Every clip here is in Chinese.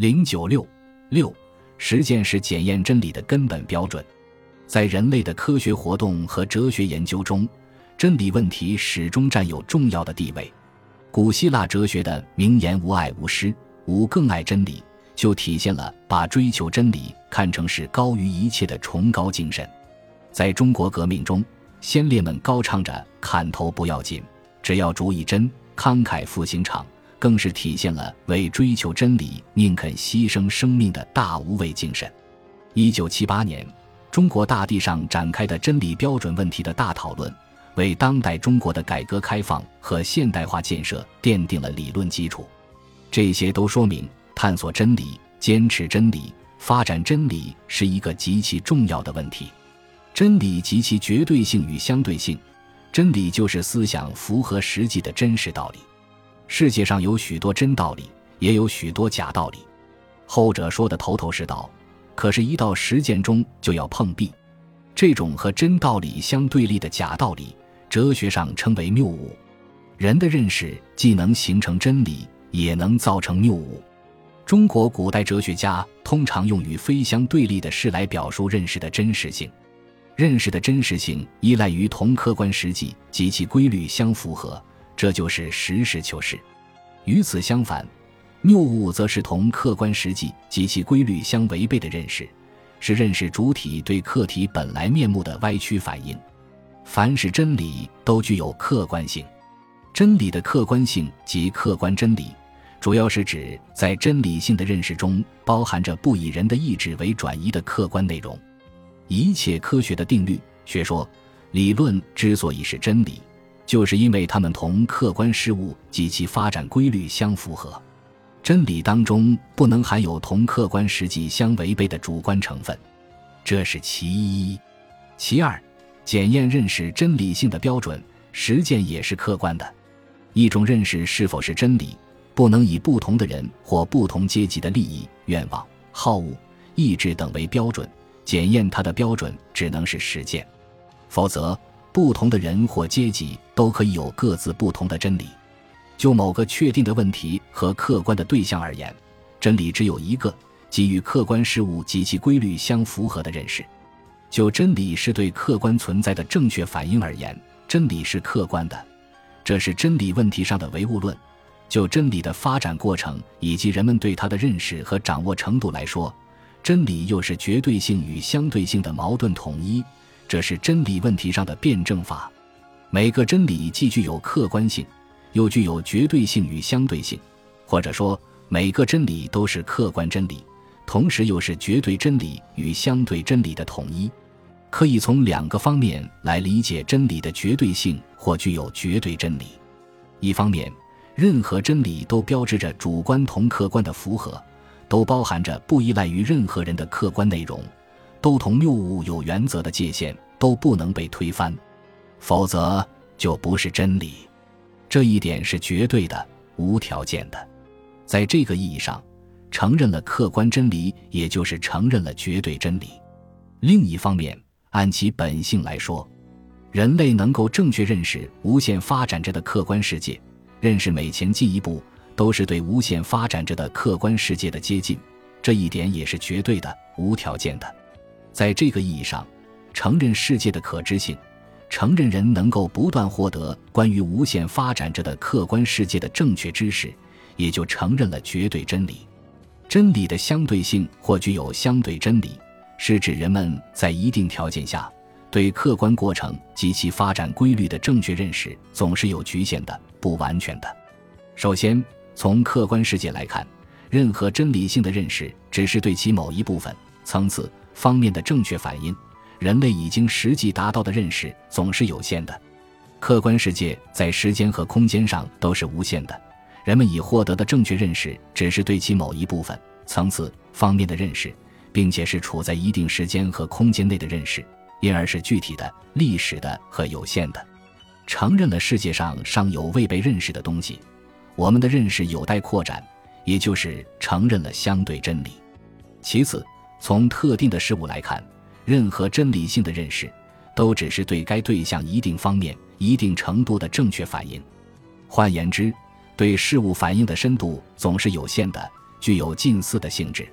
零九六六，实践是检验真理的根本标准。在人类的科学活动和哲学研究中，真理问题始终占有重要的地位。古希腊哲学的名言“无爱无师，吾更爱真理”，就体现了把追求真理看成是高于一切的崇高精神。在中国革命中，先烈们高唱着“砍头不要紧，只要主以真，慷慨赴刑场”，更是体现了为追求真理宁肯牺牲生命的大无畏精神。一九七八年，中国大地上展开的真理标准问题的大讨论，为当代中国的改革开放和现代化建设奠定了理论基础。这些都说明，探索真理、坚持真理、发展真理是一个极其重要的问题。真理及其绝对性与相对性，真理就是思想符合实际的真实道理。世界上有许多真道理，也有许多假道理。后者说的头头是道，可是，一到实践中就要碰壁。这种和真道理相对立的假道理，哲学上称为谬误。人的认识既能形成真理，也能造成谬误。中国古代哲学家通常用与非相对立的事来表述认识的真实性。认识的真实性依赖于同客观实际及其规律相符合，这就是实事求是。与此相反，谬误则是同客观实际及其规律相违背的认识，是认识主体对客体本来面目的歪曲反应。凡是真理都具有客观性，真理的客观性及客观真理，主要是指在真理性的认识中包含着不以人的意志为转移的客观内容。一切科学的定律、学说、理论之所以是真理，就是因为它们同客观事物及其发展规律相符合。真理当中不能含有同客观实际相违背的主观成分，这是其一。其二，检验认识真理性的标准，实践也是客观的。一种认识是否是真理，不能以不同的人或不同阶级的利益、愿望、好恶、意志等为标准。检验它的标准只能是实践，否则不同的人或阶级都可以有各自不同的真理。就某个确定的问题和客观的对象而言，真理只有一个，即与客观事物及其规律相符合的认识。就真理是对客观存在的正确反应而言，真理是客观的，这是真理问题上的唯物论。就真理的发展过程以及人们对它的认识和掌握程度来说。真理又是绝对性与相对性的矛盾统一，这是真理问题上的辩证法。每个真理既具有客观性，又具有绝对性与相对性，或者说每个真理都是客观真理，同时又是绝对真理与相对真理的统一。可以从两个方面来理解真理的绝对性或具有绝对真理。一方面，任何真理都标志着主观同客观的符合。都包含着不依赖于任何人的客观内容，都同谬误有原则的界限都不能被推翻，否则就不是真理。这一点是绝对的、无条件的。在这个意义上，承认了客观真理，也就是承认了绝对真理。另一方面，按其本性来说，人类能够正确认识无限发展着的客观世界，认识每前进一步。都是对无限发展着的客观世界的接近，这一点也是绝对的、无条件的。在这个意义上，承认世界的可知性，承认人能够不断获得关于无限发展着的客观世界的正确知识，也就承认了绝对真理。真理的相对性或具有相对真理，是指人们在一定条件下对客观过程及其发展规律的正确认识，总是有局限的、不完全的。首先。从客观世界来看，任何真理性的认识只是对其某一部分、层次、方面的正确反应。人类已经实际达到的认识总是有限的。客观世界在时间和空间上都是无限的，人们已获得的正确认识只是对其某一部分、层次、方面的认识，并且是处在一定时间和空间内的认识，因而是具体的、历史的和有限的。承认了世界上尚有未被认识的东西。我们的认识有待扩展，也就是承认了相对真理。其次，从特定的事物来看，任何真理性的认识，都只是对该对象一定方面、一定程度的正确反应。换言之，对事物反应的深度总是有限的，具有近似的性质。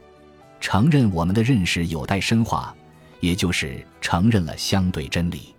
承认我们的认识有待深化，也就是承认了相对真理。